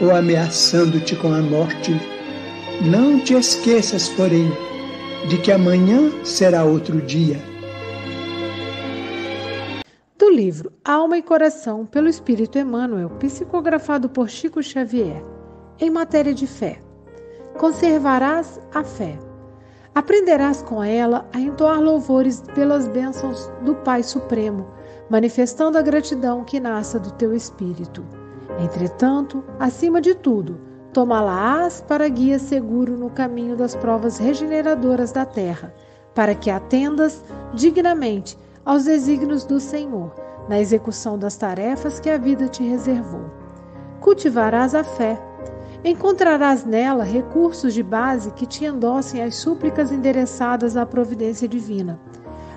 ou ameaçando-te com a morte. Não te esqueças, porém, de que amanhã será outro dia. Do livro Alma e Coração, pelo Espírito Emmanuel, psicografado por Chico Xavier, em matéria de fé. Conservarás a fé. Aprenderás com ela a entoar louvores pelas bênçãos do Pai Supremo, manifestando a gratidão que nasça do teu espírito. Entretanto, acima de tudo, tomá-la-ás para guia seguro no caminho das provas regeneradoras da terra, para que atendas dignamente aos desígnios do Senhor na execução das tarefas que a vida te reservou. Cultivarás a fé, Encontrarás nela recursos de base que te endossem as súplicas endereçadas à providência divina.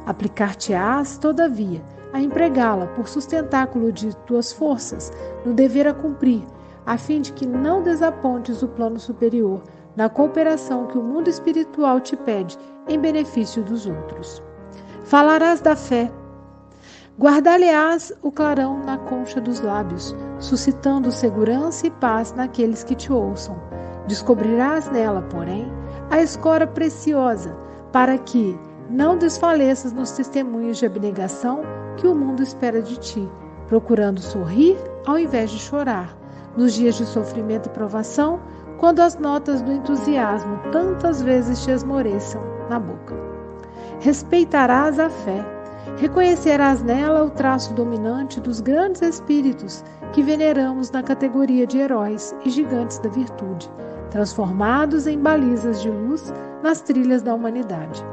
Aplicar-te-ás, todavia, a empregá-la por sustentáculo de tuas forças no dever a cumprir, a fim de que não desapontes o plano superior na cooperação que o mundo espiritual te pede em benefício dos outros. Falarás da fé, Guardar-lhe-ás o clarão na concha dos lábios, suscitando segurança e paz naqueles que te ouçam. Descobrirás nela, porém, a escora preciosa, para que não desfaleças nos testemunhos de abnegação que o mundo espera de ti, procurando sorrir ao invés de chorar, nos dias de sofrimento e provação, quando as notas do entusiasmo tantas vezes te esmoreçam na boca. Respeitarás a fé Reconhecerás nela o traço dominante dos grandes espíritos que veneramos na categoria de heróis e gigantes da virtude, transformados em balizas de luz nas trilhas da humanidade.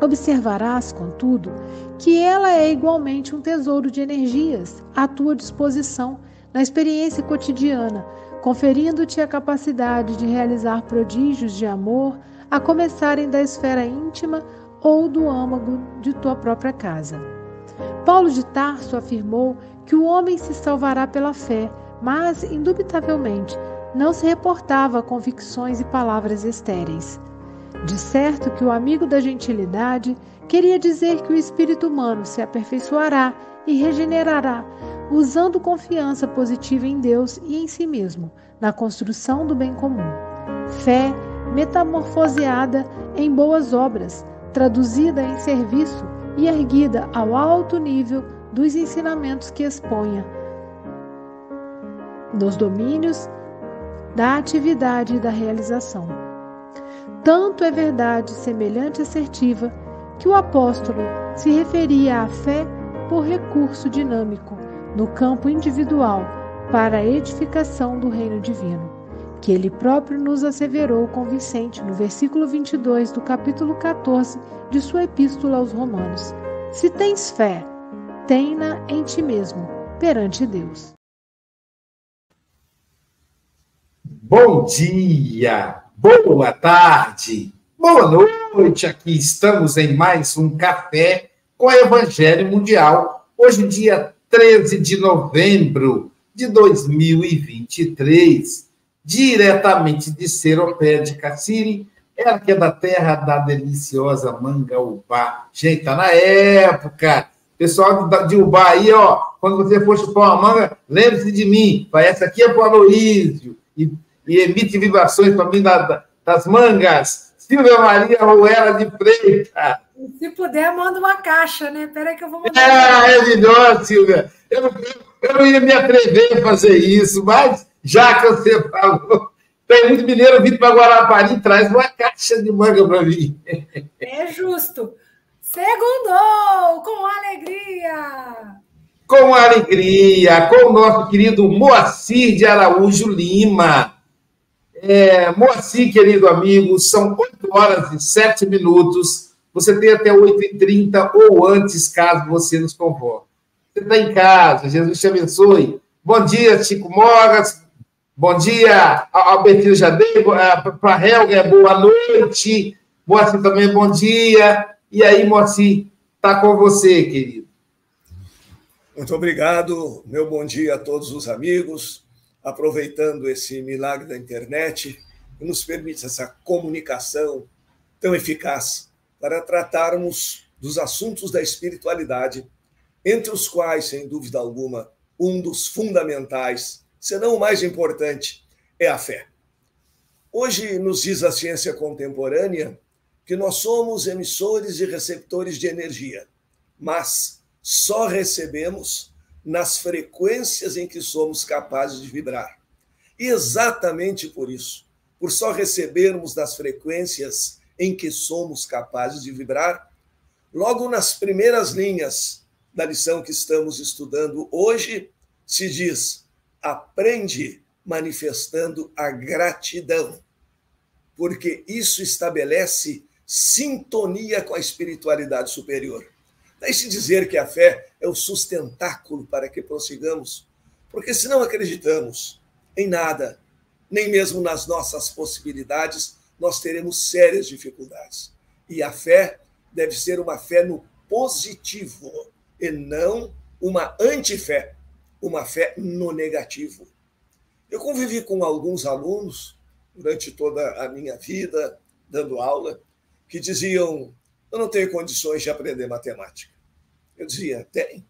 Observarás, contudo, que ela é igualmente um tesouro de energias à tua disposição na experiência cotidiana, conferindo-te a capacidade de realizar prodígios de amor, a começarem da esfera íntima ou do âmago de tua própria casa. Paulo de Tarso afirmou que o homem se salvará pela fé, mas, indubitavelmente, não se reportava a convicções e palavras estéreis. De certo que o amigo da gentilidade queria dizer que o espírito humano se aperfeiçoará e regenerará, usando confiança positiva em Deus e em si mesmo, na construção do bem comum. Fé metamorfoseada em boas obras, traduzida em serviço e erguida ao alto nível dos ensinamentos que exponha, nos domínios da atividade e da realização. Tanto é verdade semelhante assertiva que o apóstolo se referia à fé por recurso dinâmico no campo individual, para a edificação do reino divino, que ele próprio nos asseverou com Vicente no versículo 22 do capítulo 14 de sua epístola aos Romanos. Se tens fé, tem-na em ti mesmo, perante Deus. Bom dia, boa tarde, boa noite. Aqui estamos em mais um café com Evangelho Mundial. Hoje, dia 13 de novembro de 2023, diretamente de Seropé de Cassiri, ela que é da terra da deliciosa Mangaubá. Gente, tá na época. Pessoal de Ubá aí, ó, quando você for chupar uma manga, lembre-se de mim. Essa aqui é para o Aloísio. E, e, emite vibrações para mim da, das mangas. Silvia Maria Ruela de Freitas. Se puder, manda uma caixa, né? Peraí que eu vou mandar. É, é melhor, Silvia. Eu, eu, eu não ia me atrever a fazer isso, mas já que você falou, tem muito mineiro vindo para Guarapari traz uma caixa de manga para mim. É justo. Segundou, com alegria. Com alegria, com o nosso querido Moacir de Araújo Lima. É, Moacir, querido amigo, são 8 horas e 7 minutos. Você tem até 8h30 ou antes, caso você nos convoque. Você está em casa, Jesus te abençoe. Bom dia, Chico Mogas. Bom dia, Albertino Jadei. Para a Helga, boa noite. Moacir também, bom dia. E aí, Moacir, está com você, querido. Muito obrigado. Meu bom dia a todos os amigos. Aproveitando esse milagre da internet, que nos permite essa comunicação tão eficaz para tratarmos dos assuntos da espiritualidade, entre os quais, sem dúvida alguma, um dos fundamentais, se não o mais importante, é a fé. Hoje nos diz a ciência contemporânea que nós somos emissores e receptores de energia, mas só recebemos nas frequências em que somos capazes de vibrar. E exatamente por isso, por só recebermos nas frequências em que somos capazes de vibrar, logo nas primeiras linhas da lição que estamos estudando hoje, se diz: aprende manifestando a gratidão, porque isso estabelece sintonia com a espiritualidade superior. Deixe dizer que a fé é o sustentáculo para que prossigamos, porque se não acreditamos em nada, nem mesmo nas nossas possibilidades, nós teremos sérias dificuldades. E a fé deve ser uma fé no positivo e não uma antifé, uma fé no negativo. Eu convivi com alguns alunos durante toda a minha vida, dando aula, que diziam: Eu não tenho condições de aprender matemática. Eu dizia: Tem.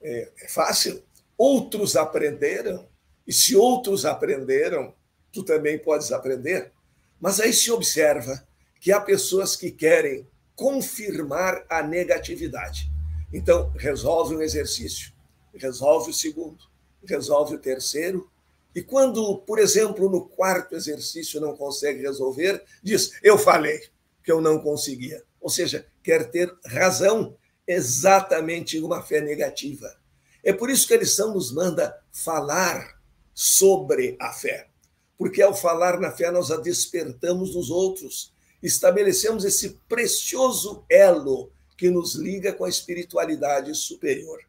É, é fácil. Outros aprenderam, e se outros aprenderam, tu também podes aprender. Mas aí se observa que há pessoas que querem confirmar a negatividade. Então, resolve um exercício, resolve o segundo, resolve o terceiro, e quando, por exemplo, no quarto exercício não consegue resolver, diz: Eu falei que eu não conseguia. Ou seja, quer ter razão exatamente uma fé negativa. É por isso que a lição nos manda falar sobre a fé. Porque ao falar na fé, nós a despertamos nos outros, estabelecemos esse precioso elo que nos liga com a espiritualidade superior.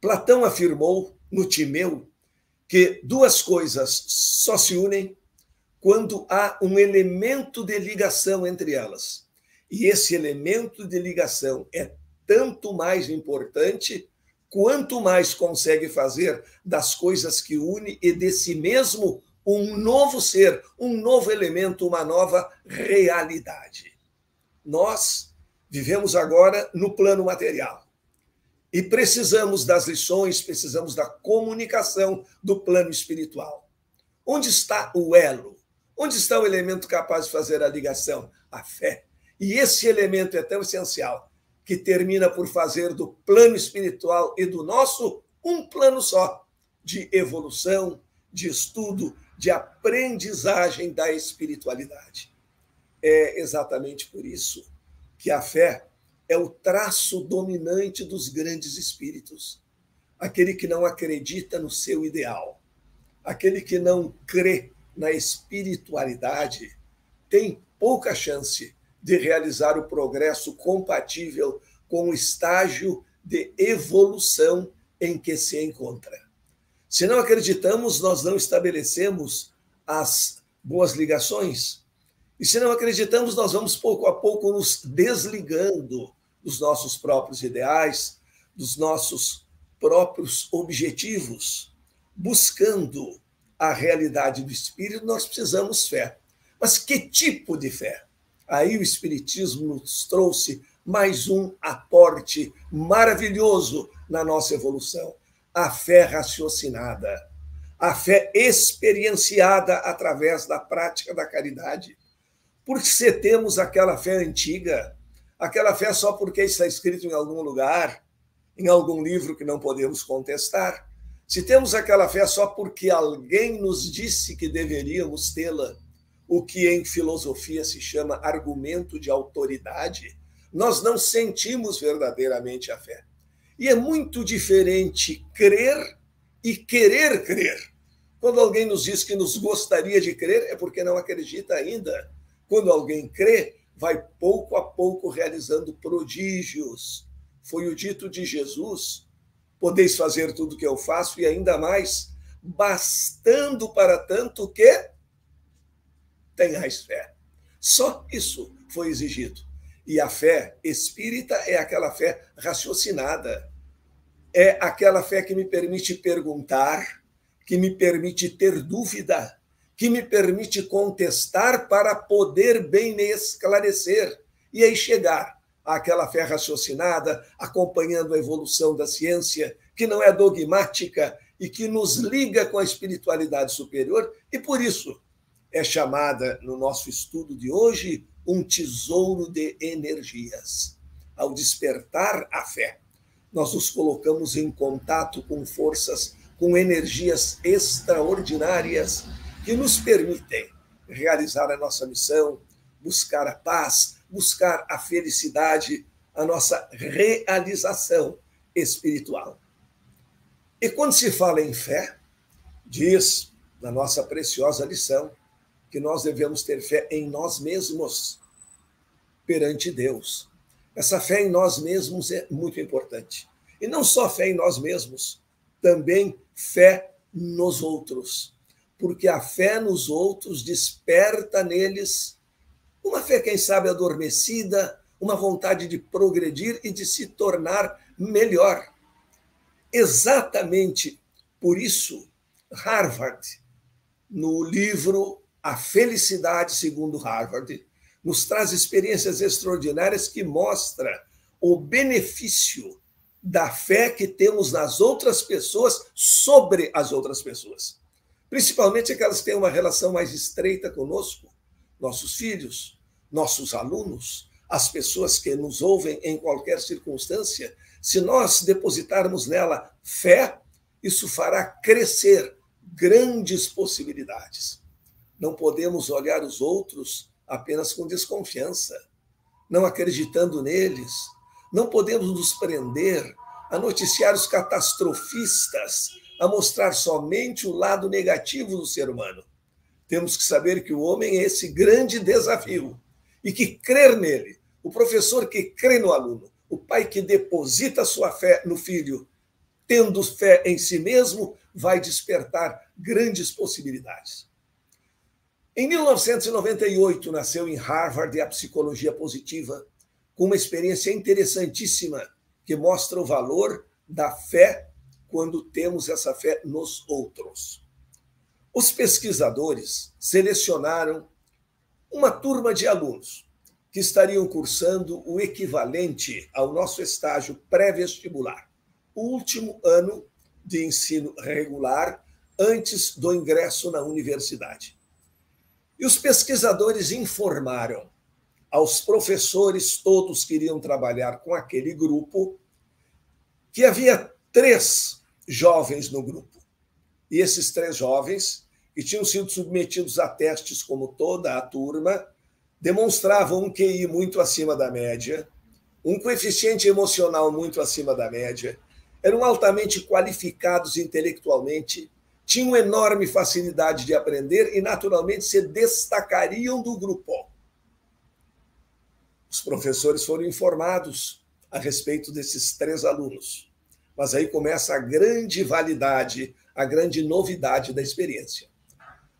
Platão afirmou no Timeu que duas coisas só se unem quando há um elemento de ligação entre elas. E esse elemento de ligação é tanto mais importante quanto mais consegue fazer das coisas que une e de si mesmo um novo ser, um novo elemento, uma nova realidade. Nós Vivemos agora no plano material. E precisamos das lições, precisamos da comunicação do plano espiritual. Onde está o elo? Onde está o elemento capaz de fazer a ligação? A fé. E esse elemento é tão essencial que termina por fazer do plano espiritual e do nosso um plano só de evolução, de estudo, de aprendizagem da espiritualidade. É exatamente por isso que a fé é o traço dominante dos grandes espíritos. aquele que não acredita no seu ideal, aquele que não crê na espiritualidade, tem pouca chance de realizar o progresso compatível com o estágio de evolução em que se encontra. Se não acreditamos, nós não estabelecemos as boas ligações. E se não acreditamos, nós vamos pouco a pouco nos desligando dos nossos próprios ideais, dos nossos próprios objetivos, buscando a realidade do espírito, nós precisamos fé. Mas que tipo de fé? Aí o espiritismo nos trouxe mais um aporte maravilhoso na nossa evolução, a fé raciocinada, a fé experienciada através da prática da caridade. Porque se temos aquela fé antiga, aquela fé só porque está escrito em algum lugar, em algum livro que não podemos contestar, se temos aquela fé só porque alguém nos disse que deveríamos tê-la, o que em filosofia se chama argumento de autoridade, nós não sentimos verdadeiramente a fé. E é muito diferente crer e querer crer. Quando alguém nos diz que nos gostaria de crer, é porque não acredita ainda. Quando alguém crê, vai pouco a pouco realizando prodígios. Foi o dito de Jesus: podeis fazer tudo o que eu faço e ainda mais, bastando para tanto que tenhais fé. Só isso foi exigido. E a fé espírita é aquela fé raciocinada. É aquela fé que me permite perguntar, que me permite ter dúvida, que me permite contestar para poder bem me esclarecer e aí chegar àquela fé raciocinada, acompanhando a evolução da ciência, que não é dogmática e que nos liga com a espiritualidade superior, e por isso é chamada no nosso estudo de hoje um tesouro de energias. Ao despertar a fé, nós nos colocamos em contato com forças, com energias extraordinárias que nos permitem realizar a nossa missão, buscar a paz, buscar a felicidade, a nossa realização espiritual. E quando se fala em fé, diz na nossa preciosa lição que nós devemos ter fé em nós mesmos perante Deus. Essa fé em nós mesmos é muito importante. E não só fé em nós mesmos, também fé nos outros. Porque a fé nos outros desperta neles uma fé, quem sabe, adormecida, uma vontade de progredir e de se tornar melhor. Exatamente por isso, Harvard, no livro a felicidade, segundo Harvard, nos traz experiências extraordinárias que mostra o benefício da fé que temos nas outras pessoas sobre as outras pessoas. Principalmente aquelas que têm uma relação mais estreita conosco, nossos filhos, nossos alunos, as pessoas que nos ouvem em qualquer circunstância. Se nós depositarmos nela fé, isso fará crescer grandes possibilidades. Não podemos olhar os outros apenas com desconfiança, não acreditando neles. Não podemos nos prender a noticiários catastrofistas, a mostrar somente o lado negativo do ser humano. Temos que saber que o homem é esse grande desafio e que crer nele, o professor que crê no aluno, o pai que deposita sua fé no filho, tendo fé em si mesmo, vai despertar grandes possibilidades. Em 1998, nasceu em Harvard a psicologia positiva, com uma experiência interessantíssima que mostra o valor da fé quando temos essa fé nos outros. Os pesquisadores selecionaram uma turma de alunos que estariam cursando o equivalente ao nosso estágio pré-vestibular, o último ano de ensino regular antes do ingresso na universidade. E os pesquisadores informaram aos professores todos que iriam trabalhar com aquele grupo que havia três jovens no grupo. E esses três jovens, que tinham sido submetidos a testes como toda a turma, demonstravam um QI muito acima da média, um coeficiente emocional muito acima da média, eram altamente qualificados intelectualmente, tinham enorme facilidade de aprender e, naturalmente, se destacariam do grupo. Os professores foram informados a respeito desses três alunos. Mas aí começa a grande validade, a grande novidade da experiência.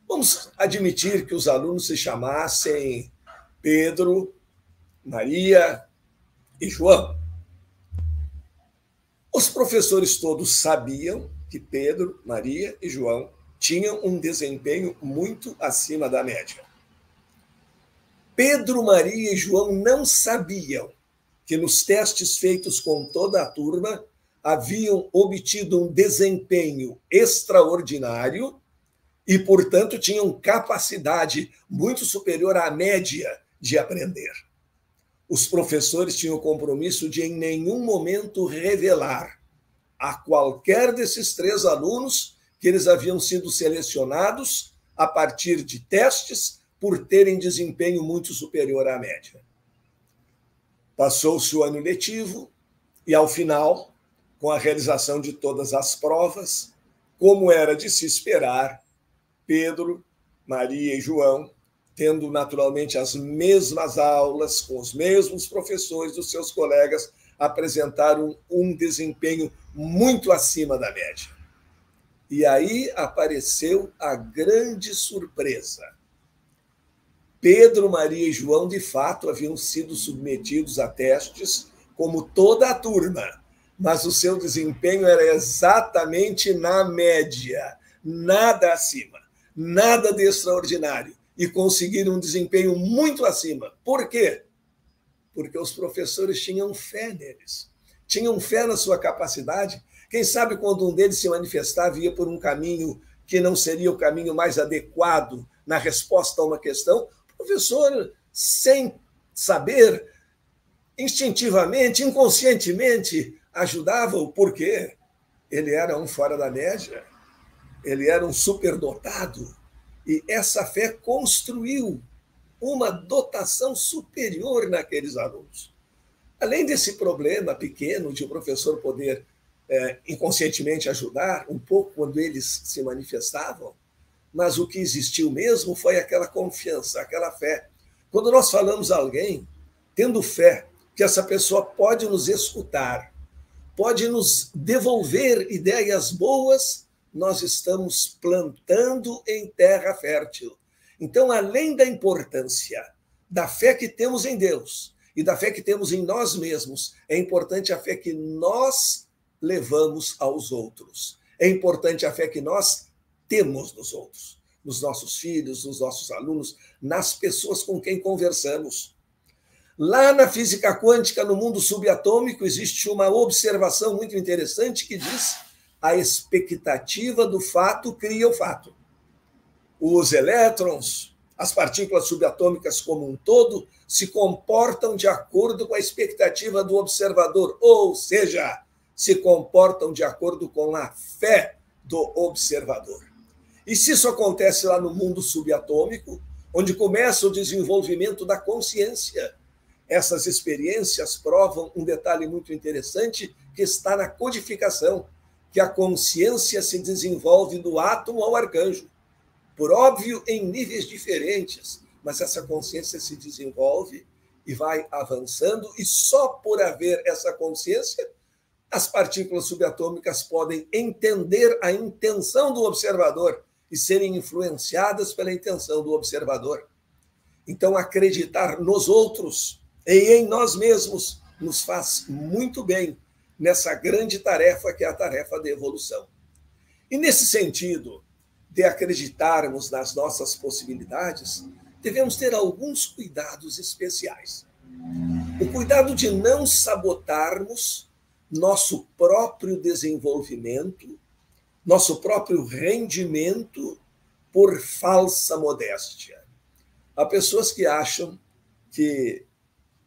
Vamos admitir que os alunos se chamassem Pedro, Maria e João. Os professores todos sabiam que Pedro, Maria e João tinham um desempenho muito acima da média. Pedro, Maria e João não sabiam que nos testes feitos com toda a turma haviam obtido um desempenho extraordinário e, portanto, tinham capacidade muito superior à média de aprender. Os professores tinham o compromisso de, em nenhum momento, revelar a qualquer desses três alunos que eles haviam sido selecionados a partir de testes por terem desempenho muito superior à média. Passou-se o ano letivo e, ao final, com a realização de todas as provas, como era de se esperar, Pedro, Maria e João, tendo naturalmente as mesmas aulas, com os mesmos professores dos seus colegas, apresentaram um desempenho muito acima da média. E aí apareceu a grande surpresa. Pedro, Maria e João, de fato, haviam sido submetidos a testes, como toda a turma, mas o seu desempenho era exatamente na média, nada acima, nada de extraordinário, e conseguiram um desempenho muito acima. Por quê? Porque os professores tinham fé neles, tinham fé na sua capacidade. Quem sabe quando um deles se manifestava, ia por um caminho que não seria o caminho mais adequado na resposta a uma questão, professor, sem saber, instintivamente, inconscientemente, ajudava-o, porque ele era um fora da média, ele era um superdotado, e essa fé construiu uma dotação superior naqueles alunos. Além desse problema pequeno de o professor poder é, inconscientemente ajudar um pouco quando eles se manifestavam, mas o que existiu mesmo foi aquela confiança, aquela fé. Quando nós falamos a alguém, tendo fé que essa pessoa pode nos escutar, pode nos devolver ideias boas, nós estamos plantando em terra fértil. Então, além da importância da fé que temos em Deus e da fé que temos em nós mesmos, é importante a fé que nós levamos aos outros. É importante a fé que nós temos nos outros, nos nossos filhos, nos nossos alunos, nas pessoas com quem conversamos. Lá na física quântica, no mundo subatômico, existe uma observação muito interessante que diz a expectativa do fato cria o fato. Os elétrons, as partículas subatômicas como um todo, se comportam de acordo com a expectativa do observador, ou seja, se comportam de acordo com a fé do observador. E se isso acontece lá no mundo subatômico, onde começa o desenvolvimento da consciência, essas experiências provam um detalhe muito interessante que está na codificação, que a consciência se desenvolve do átomo ao arcanjo. Por óbvio, em níveis diferentes, mas essa consciência se desenvolve e vai avançando, e só por haver essa consciência, as partículas subatômicas podem entender a intenção do observador e serem influenciadas pela intenção do observador. Então, acreditar nos outros e em nós mesmos nos faz muito bem nessa grande tarefa que é a tarefa da evolução. E nesse sentido, de acreditarmos nas nossas possibilidades, devemos ter alguns cuidados especiais. O cuidado de não sabotarmos nosso próprio desenvolvimento nosso próprio rendimento por falsa modéstia. Há pessoas que acham que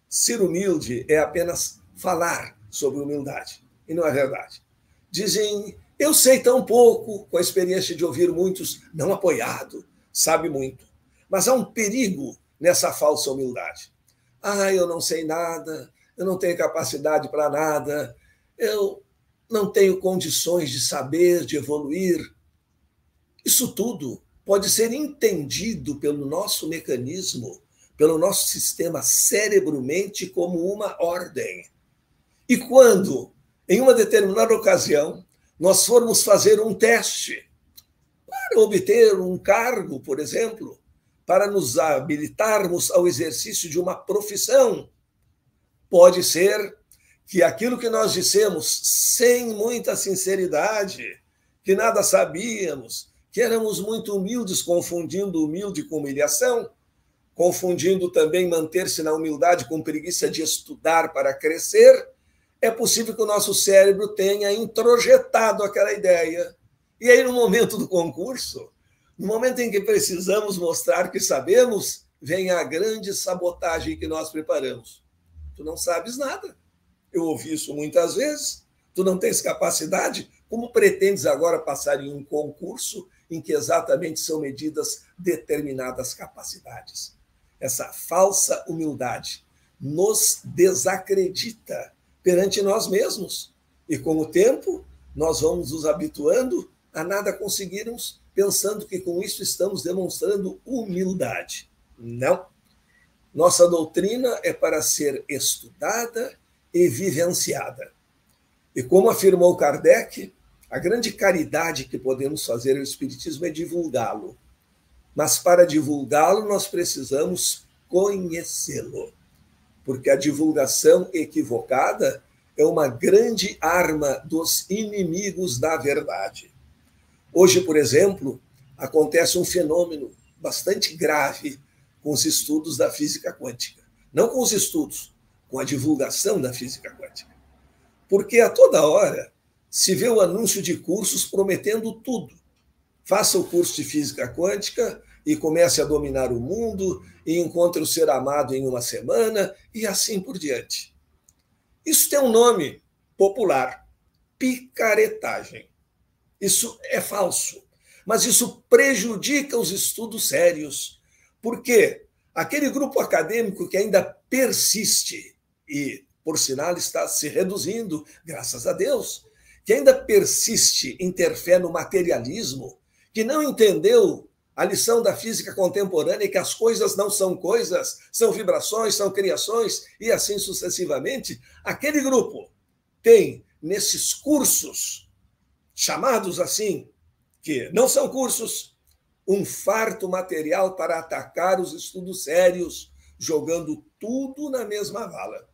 ser humilde é apenas falar sobre humildade, e não é verdade. Dizem, eu sei tão pouco, com a experiência de ouvir muitos, não apoiado, sabe muito. Mas há um perigo nessa falsa humildade. Ah, eu não sei nada, eu não tenho capacidade para nada, eu não tenho condições de saber, de evoluir. Isso tudo pode ser entendido pelo nosso mecanismo, pelo nosso sistema cérebro-mente como uma ordem. E quando, em uma determinada ocasião, nós formos fazer um teste para obter um cargo, por exemplo, para nos habilitarmos ao exercício de uma profissão, pode ser que aquilo que nós dissemos sem muita sinceridade, que nada sabíamos, que éramos muito humildes, confundindo humilde com humilhação, confundindo também manter-se na humildade com preguiça de estudar para crescer, é possível que o nosso cérebro tenha introjetado aquela ideia. E aí, no momento do concurso, no momento em que precisamos mostrar que sabemos, vem a grande sabotagem que nós preparamos. Tu não sabes nada. Eu ouvi isso muitas vezes. Tu não tens capacidade? Como pretendes agora passar em um concurso em que exatamente são medidas determinadas capacidades? Essa falsa humildade nos desacredita perante nós mesmos. E com o tempo, nós vamos nos habituando a nada conseguirmos, pensando que com isso estamos demonstrando humildade. Não. Nossa doutrina é para ser estudada e vivenciada. E como afirmou Kardec, a grande caridade que podemos fazer ao Espiritismo é divulgá-lo. Mas para divulgá-lo, nós precisamos conhecê-lo. Porque a divulgação equivocada é uma grande arma dos inimigos da verdade. Hoje, por exemplo, acontece um fenômeno bastante grave com os estudos da física quântica. Não com os estudos, com a divulgação da física quântica. Porque a toda hora se vê o anúncio de cursos prometendo tudo. Faça o curso de física quântica e comece a dominar o mundo e encontre o ser amado em uma semana e assim por diante. Isso tem um nome popular: picaretagem. Isso é falso, mas isso prejudica os estudos sérios, porque aquele grupo acadêmico que ainda persiste e, por sinal, está se reduzindo, graças a Deus, que ainda persiste em ter fé no materialismo, que não entendeu a lição da física contemporânea que as coisas não são coisas, são vibrações, são criações e assim sucessivamente, aquele grupo tem nesses cursos, chamados assim, que não são cursos, um farto material para atacar os estudos sérios, jogando tudo na mesma vala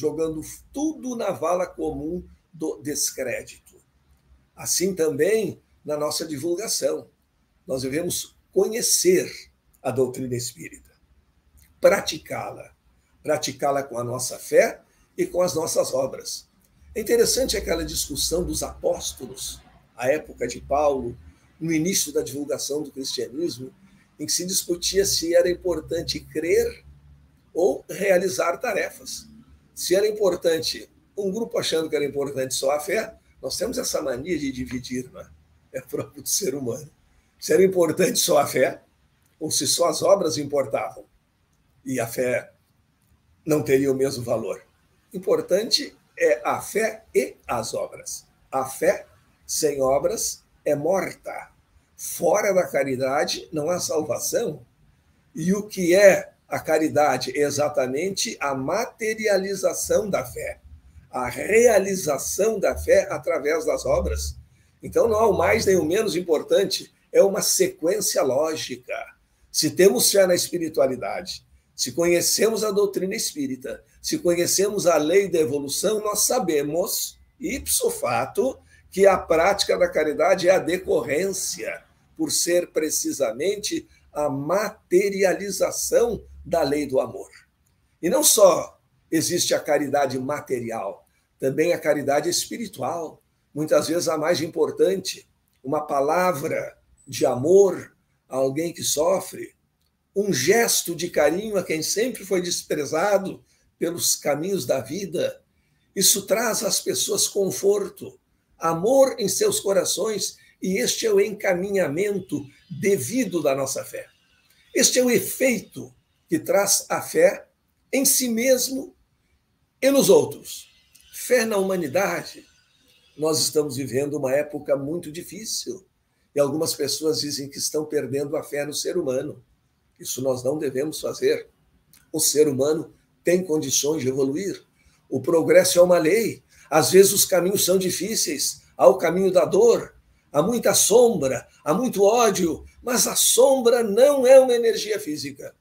jogando tudo na vala comum do descrédito. Assim também na nossa divulgação. Nós devemos conhecer a doutrina espírita, praticá-la, praticá-la com a nossa fé e com as nossas obras. É interessante aquela discussão dos apóstolos, a época de Paulo, no início da divulgação do cristianismo, em que se discutia se era importante crer ou realizar tarefas. Se era importante, um grupo achando que era importante só a fé, nós temos essa mania de dividir, né? é próprio do ser humano. Se era importante só a fé, ou se só as obras importavam, e a fé não teria o mesmo valor. Importante é a fé e as obras. A fé sem obras é morta. Fora da caridade não há salvação. E o que é a caridade é exatamente a materialização da fé, a realização da fé através das obras. Então não há o mais nem o menos importante, é uma sequência lógica. Se temos fé na espiritualidade, se conhecemos a doutrina espírita, se conhecemos a lei da evolução, nós sabemos, ipso fato, que a prática da caridade é a decorrência, por ser precisamente a materialização da lei do amor. E não só existe a caridade material, também a caridade espiritual, muitas vezes a mais importante, uma palavra de amor a alguém que sofre, um gesto de carinho a quem sempre foi desprezado pelos caminhos da vida. Isso traz às pessoas conforto, amor em seus corações, e este é o encaminhamento devido da nossa fé. Este é o efeito que traz a fé em si mesmo e nos outros. Fé na humanidade, nós estamos vivendo uma época muito difícil. E algumas pessoas dizem que estão perdendo a fé no ser humano. Isso nós não devemos fazer. O ser humano tem condições de evoluir. O progresso é uma lei. Às vezes os caminhos são difíceis. Há o caminho da dor, há muita sombra, há muito ódio, mas a sombra não é uma energia física.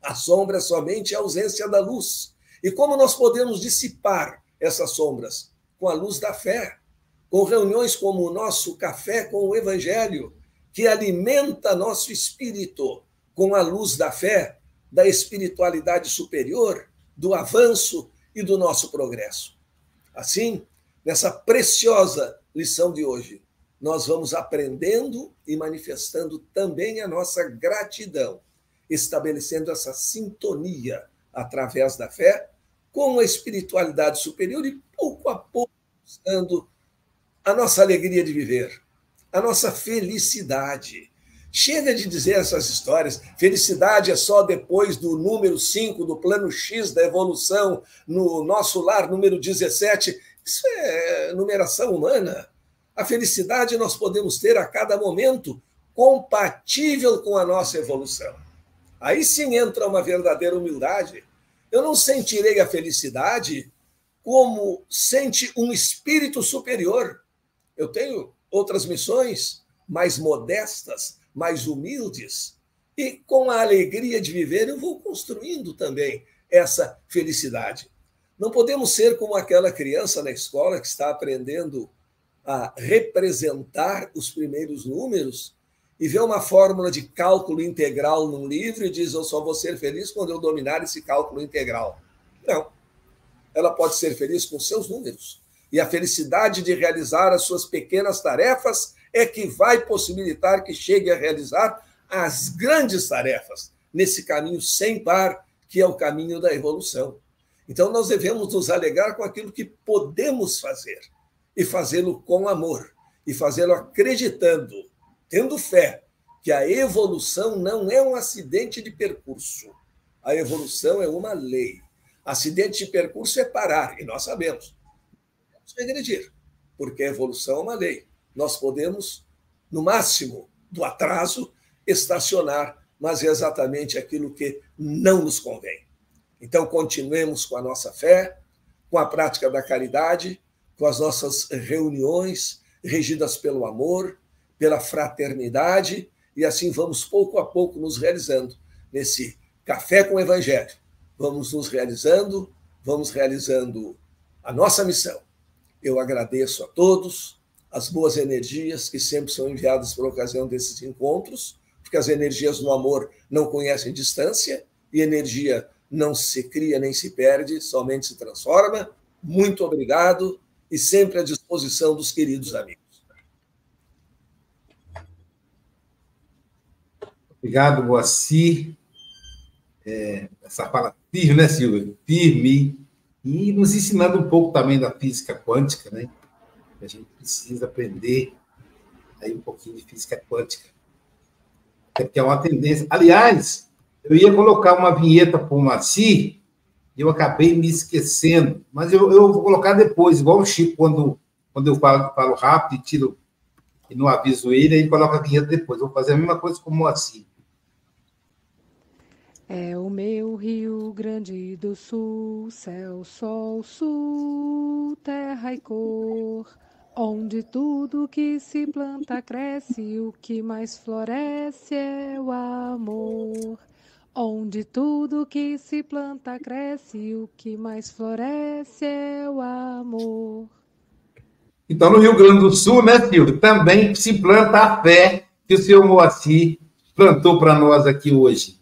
A sombra é somente a ausência da luz. E como nós podemos dissipar essas sombras? Com a luz da fé, com reuniões como o nosso café com o Evangelho, que alimenta nosso espírito com a luz da fé, da espiritualidade superior, do avanço e do nosso progresso. Assim, nessa preciosa lição de hoje, nós vamos aprendendo e manifestando também a nossa gratidão, estabelecendo essa sintonia através da fé com a espiritualidade superior e pouco a pouco buscando a nossa alegria de viver, a nossa felicidade. Chega de dizer essas histórias. Felicidade é só depois do número 5 do plano X da evolução, no nosso lar, número 17. Isso é numeração humana. A felicidade nós podemos ter a cada momento compatível com a nossa evolução. Aí sim entra uma verdadeira humildade. Eu não sentirei a felicidade como sente um espírito superior. Eu tenho outras missões mais modestas, mais humildes, e com a alegria de viver eu vou construindo também essa felicidade. Não podemos ser como aquela criança na escola que está aprendendo a representar os primeiros números e vê uma fórmula de cálculo integral num livro e diz: Eu só vou ser feliz quando eu dominar esse cálculo integral. Não. Ela pode ser feliz com seus números. E a felicidade de realizar as suas pequenas tarefas é que vai possibilitar que chegue a realizar as grandes tarefas nesse caminho sem par, que é o caminho da evolução. Então, nós devemos nos alegrar com aquilo que podemos fazer e fazê-lo com amor e fazê-lo acreditando, tendo fé que a evolução não é um acidente de percurso. A evolução é uma lei. Acidente de percurso é parar, e nós sabemos. Regredir, porque a evolução é uma lei. Nós podemos, no máximo do atraso, estacionar, mas é exatamente aquilo que não nos convém. Então, continuemos com a nossa fé, com a prática da caridade, com as nossas reuniões regidas pelo amor, pela fraternidade, e assim vamos pouco a pouco nos realizando nesse café com o Evangelho. Vamos nos realizando, vamos realizando a nossa missão. Eu agradeço a todos as boas energias que sempre são enviadas por ocasião desses encontros, porque as energias no amor não conhecem distância e energia não se cria nem se perde, somente se transforma. Muito obrigado e sempre à disposição dos queridos amigos. Obrigado, Moacir. É, essa fala firme, né, Silvia? Firme. E nos ensinando um pouco também da física quântica, né? A gente precisa aprender aí um pouquinho de física quântica. Que é uma tendência. Aliás, eu ia colocar uma vinheta para o Moacir, eu acabei me esquecendo, mas eu, eu vou colocar depois, igual o Chico, quando, quando eu falo, falo rápido e tiro e não aviso ele, aí coloca a vinheta depois. Eu vou fazer a mesma coisa com o Moacir. É o meu Rio Grande do Sul, céu, sol, sul, terra e cor, onde tudo que se planta cresce, o que mais floresce é o amor. Onde tudo que se planta cresce, o que mais floresce é o amor. Então, no Rio Grande do Sul, né, Silvio, também se planta a fé que o senhor Moacir plantou para nós aqui hoje.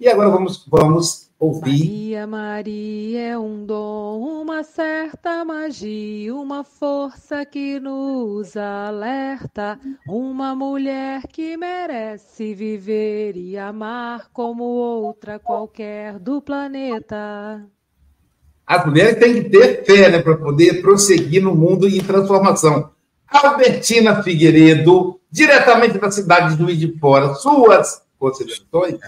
E agora vamos, vamos ouvir. Maria, Maria é um dom, uma certa magia, uma força que nos alerta, uma mulher que merece viver e amar como outra qualquer do planeta. As mulheres têm que ter fé né, para poder prosseguir no mundo em transformação. Albertina Figueiredo, diretamente da cidade de Juiz de Fora, suas considerações?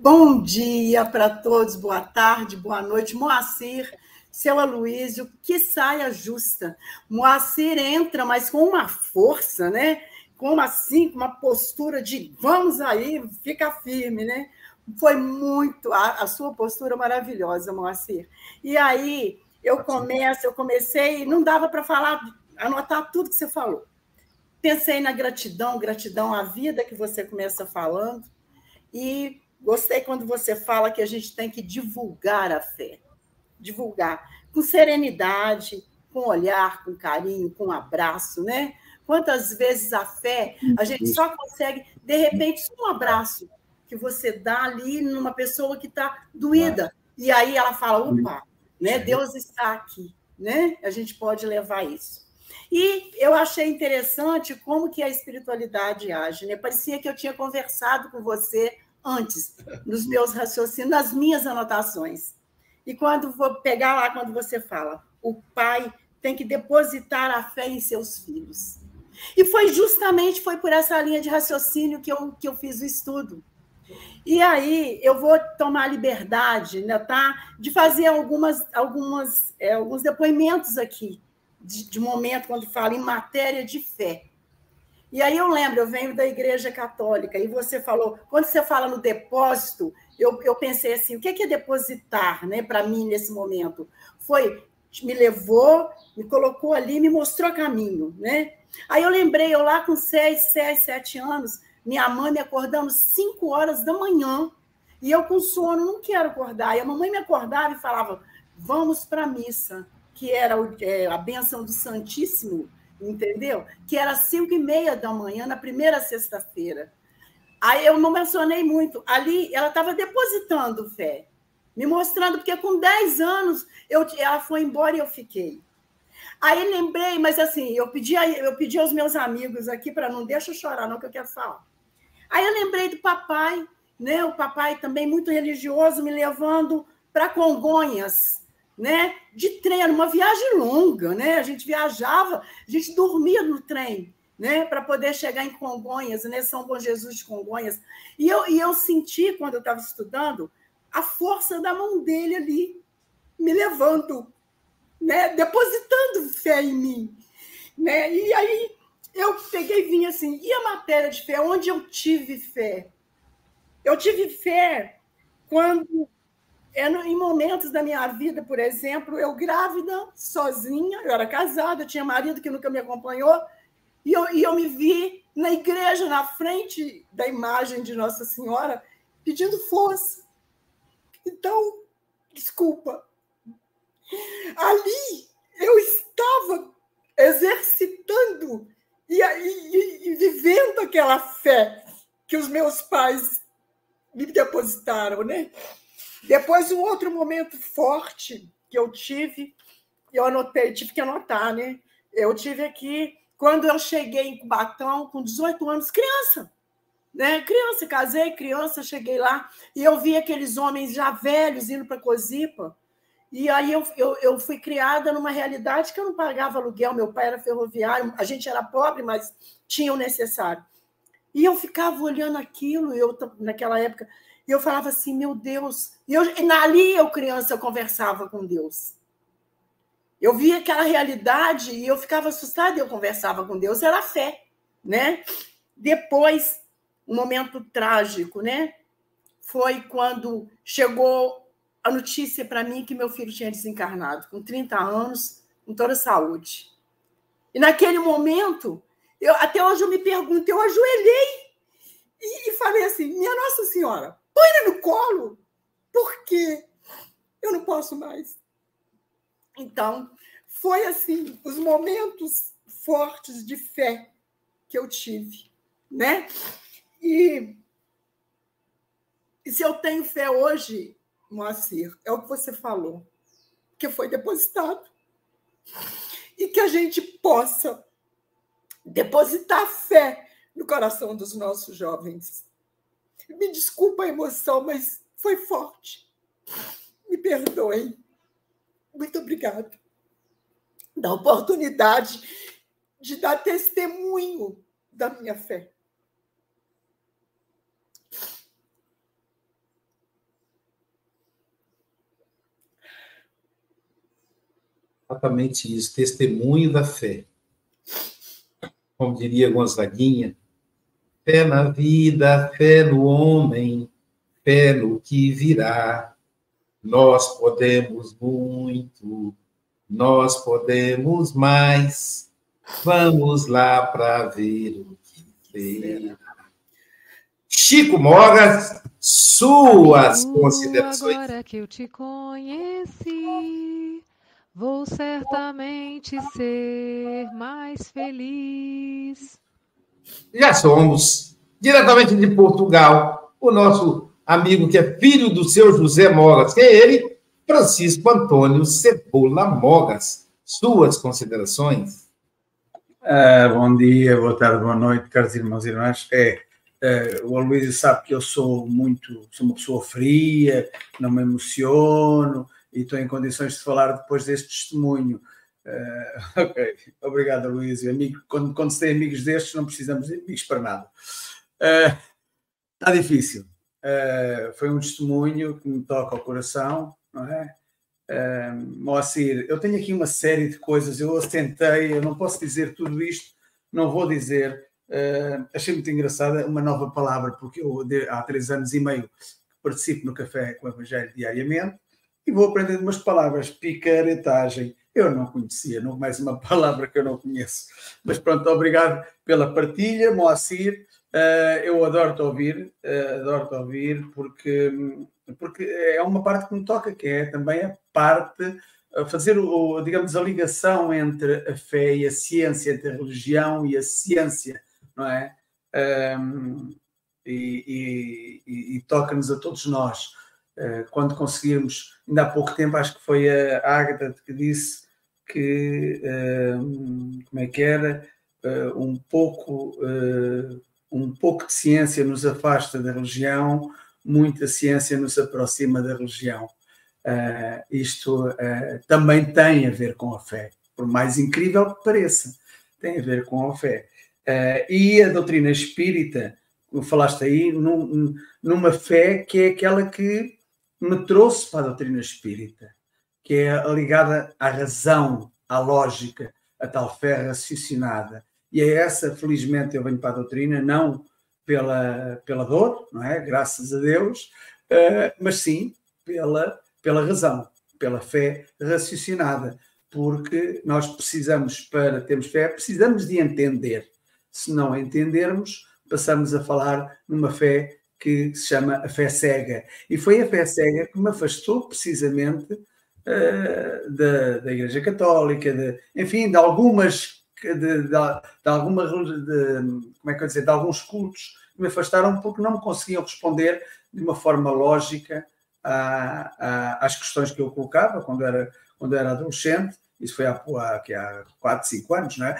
Bom dia para todos, boa tarde, boa noite. Moacir, seu Aloysio, que saia justa. Moacir entra, mas com uma força, né? Com uma, assim, uma postura de vamos aí, fica firme, né? Foi muito a, a sua postura maravilhosa, Moacir. E aí eu começo, eu comecei, não dava para falar, anotar tudo que você falou. Pensei na gratidão, gratidão à vida que você começa falando, e gostei quando você fala que a gente tem que divulgar a fé. Divulgar com serenidade, com olhar, com carinho, com abraço, né? Quantas vezes a fé, a gente só consegue, de repente, um abraço que você dá ali numa pessoa que está doída. E aí ela fala: opa, né? Deus está aqui, né? A gente pode levar isso. E eu achei interessante como que a espiritualidade age, né? Parecia que eu tinha conversado com você antes, nos meus raciocínios, nas minhas anotações. E quando vou pegar lá, quando você fala, o pai tem que depositar a fé em seus filhos. E foi justamente foi por essa linha de raciocínio que eu, que eu fiz o estudo. E aí eu vou tomar liberdade, né, tá? De fazer algumas, algumas, é, alguns depoimentos aqui, de, de momento, quando falo em matéria de fé. E aí eu lembro, eu venho da Igreja Católica, e você falou, quando você fala no depósito, eu, eu pensei assim, o que é depositar né, para mim nesse momento? Foi, me levou, me colocou ali, me mostrou caminho. Né? Aí eu lembrei, eu lá com seis, sete, sete anos, minha mãe me acordando cinco horas da manhã, e eu com sono, não quero acordar. E a mamãe me acordava e falava, vamos para a missa, que era é, a bênção do Santíssimo, entendeu? Que era cinco e meia da manhã, na primeira sexta-feira. Aí eu não mencionei muito. Ali ela estava depositando fé, me mostrando, porque com 10 anos eu, ela foi embora e eu fiquei. Aí lembrei, mas assim, eu pedi, eu pedi aos meus amigos aqui para não deixa eu chorar, não, que eu quero falar. Aí eu lembrei do papai, né? O papai também muito religioso, me levando para Congonhas, né? De trem, uma viagem longa, né? A gente viajava, a gente dormia no trem, né? Para poder chegar em Congonhas, né? São Bom Jesus de Congonhas. E eu, e eu senti, quando eu estava estudando, a força da mão dele ali, me levando, né? Depositando fé em mim, né? E aí eu peguei e vim assim, e a matéria de fé? Onde eu tive fé? Eu tive fé quando, é em momentos da minha vida, por exemplo, eu grávida, sozinha, eu era casada, eu tinha marido que nunca me acompanhou, e eu, e eu me vi na igreja, na frente da imagem de Nossa Senhora, pedindo força. Então, desculpa. Ali eu estava exercitando e, e, e vivendo aquela fé que os meus pais me depositaram, né? Depois, um outro momento forte que eu tive, eu anotei, tive que anotar, né? Eu tive aqui, quando eu cheguei em Cubatão, com 18 anos, criança, né? Criança, casei, criança, cheguei lá, e eu vi aqueles homens já velhos indo para Cozipa, e aí eu, eu, eu fui criada numa realidade que eu não pagava aluguel, meu pai era ferroviário, a gente era pobre, mas tinha o necessário. E eu ficava olhando aquilo, eu naquela época, e eu falava assim, meu Deus. E eu, ali, eu criança, eu conversava com Deus. Eu via aquela realidade e eu ficava assustada e eu conversava com Deus. Era fé, né? Depois, um momento trágico, né? Foi quando chegou a notícia para mim que meu filho tinha desencarnado, com 30 anos, com toda a saúde. E naquele momento, eu, até hoje eu me pergunto, eu ajoelhei e, e falei assim: Minha Nossa Senhora, põe ele no colo, porque eu não posso mais. Então, foi assim, os momentos fortes de fé que eu tive, né? E, e se eu tenho fé hoje, Moacir, é o que você falou, que foi depositado. E que a gente possa depositar fé no coração dos nossos jovens. Me desculpa a emoção, mas foi forte. Me perdoem. Muito obrigada. Da oportunidade de dar testemunho da minha fé. Exatamente isso, testemunho da fé. Como diria Gonzaguinha, fé na vida, fé no homem, fé no que virá. Nós podemos muito, nós podemos mais. Vamos lá para ver o que será. Chico Mogas, suas considerações. Agora que eu te conheci, vou certamente ser mais feliz. Já somos, diretamente de Portugal, o nosso amigo que é filho do seu José Mogas, que é ele, Francisco Antônio Cebola Mogas. Suas considerações? Ah, bom dia, boa tarde, boa noite, caros irmãos e irmãs. É, Uh, o Aloysio sabe que eu sou muito, sou uma pessoa fria, não me emociono e estou em condições de falar depois deste testemunho. Uh, ok, obrigado, Aloysio. Amigo, quando, quando se tem amigos destes, não precisamos de amigos para nada. Uh, está difícil. foi um testemunho que me toca ao coração, não é? Uh, Moacir, eu tenho aqui uma série de coisas, eu tentei, eu não posso dizer tudo isto, não vou dizer, Uh, achei muito engraçada uma nova palavra, porque eu há três anos e meio participo no Café com o Evangelho diariamente e vou aprendendo umas palavras, picaretagem. Eu não conhecia, não mais uma palavra que eu não conheço. Mas pronto, obrigado pela partilha, Moacir. Uh, eu adoro-te ouvir, uh, adoro-te ouvir, porque, porque é uma parte que me toca, que é também a parte fazer o, digamos, a ligação entre a fé e a ciência, entre a religião e a ciência não é? Um, e, e, e toca-nos a todos nós. Uh, quando conseguirmos, ainda há pouco tempo, acho que foi a Agatha que disse que, uh, como é que era, uh, um, pouco, um pouco de ciência nos afasta da religião, muita ciência nos aproxima da religião. isto também tem a ver com a fé, por mais incrível que pareça, tem a ver com a fé. E a doutrina espírita, como falaste aí, num, numa fé que é aquela que me trouxe para a doutrina espírita, que é ligada à razão, à lógica, a tal fé raciocinada. E é essa, felizmente, eu venho para a doutrina, não pela, pela dor, não é? Graças a Deus, uh, mas sim pela, pela razão, pela fé raciocinada, porque nós precisamos, para termos fé, precisamos de entender se não entendermos, passamos a falar numa fé que se chama a fé cega. E foi a fé cega que me afastou precisamente uh, da, da Igreja Católica, de, enfim, de algumas de, de, de alguma de, como é que eu dizer, de alguns cultos que me afastaram porque não me conseguiam responder de uma forma lógica às questões que eu colocava quando era, quando era adolescente isso foi há, há, há 4, 5 anos, não é?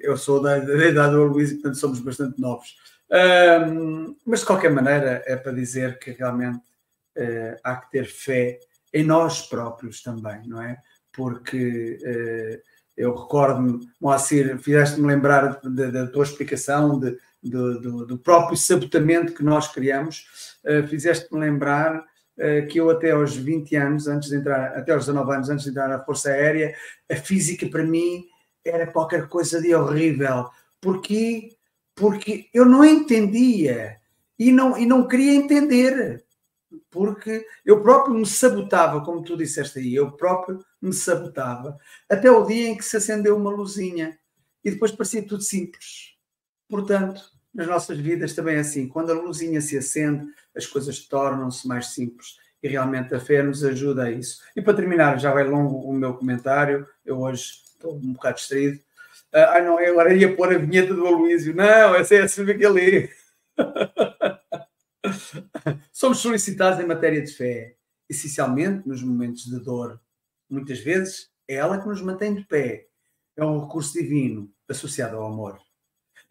Eu sou da, da idade do Luís e, portanto, somos bastante novos. Um, mas, de qualquer maneira, é para dizer que realmente uh, há que ter fé em nós próprios também, não é? Porque uh, eu recordo-me, Moacir, fizeste-me lembrar da tua explicação de, de, do, do, próprio sabotamento que nós criamos, uh, fizeste-me lembrar que eu até aos 20 anos, antes de entrar, até aos 19 anos, antes de entrar na Força Aérea, a física para mim era qualquer coisa de horrível. Porque, porque eu não entendia e não, e não queria entender. Porque eu próprio me sabotava, como tu disseste aí, eu próprio me sabotava, até o dia em que se acendeu uma luzinha e depois parecia tudo simples. Portanto, nas nossas vidas também é assim. Quando a luzinha se acende, as coisas tornam-se mais simples e realmente a fé nos ajuda a isso. E para terminar, já vai longo o meu comentário, eu hoje estou um bocado distraído. Ah, não, eu agora ia pôr a vinheta do Aloísio. Não, essa é a Silvia ali. Somos solicitados em matéria de fé, essencialmente nos momentos de dor. Muitas vezes é ela que nos mantém de pé. É um recurso divino associado ao amor.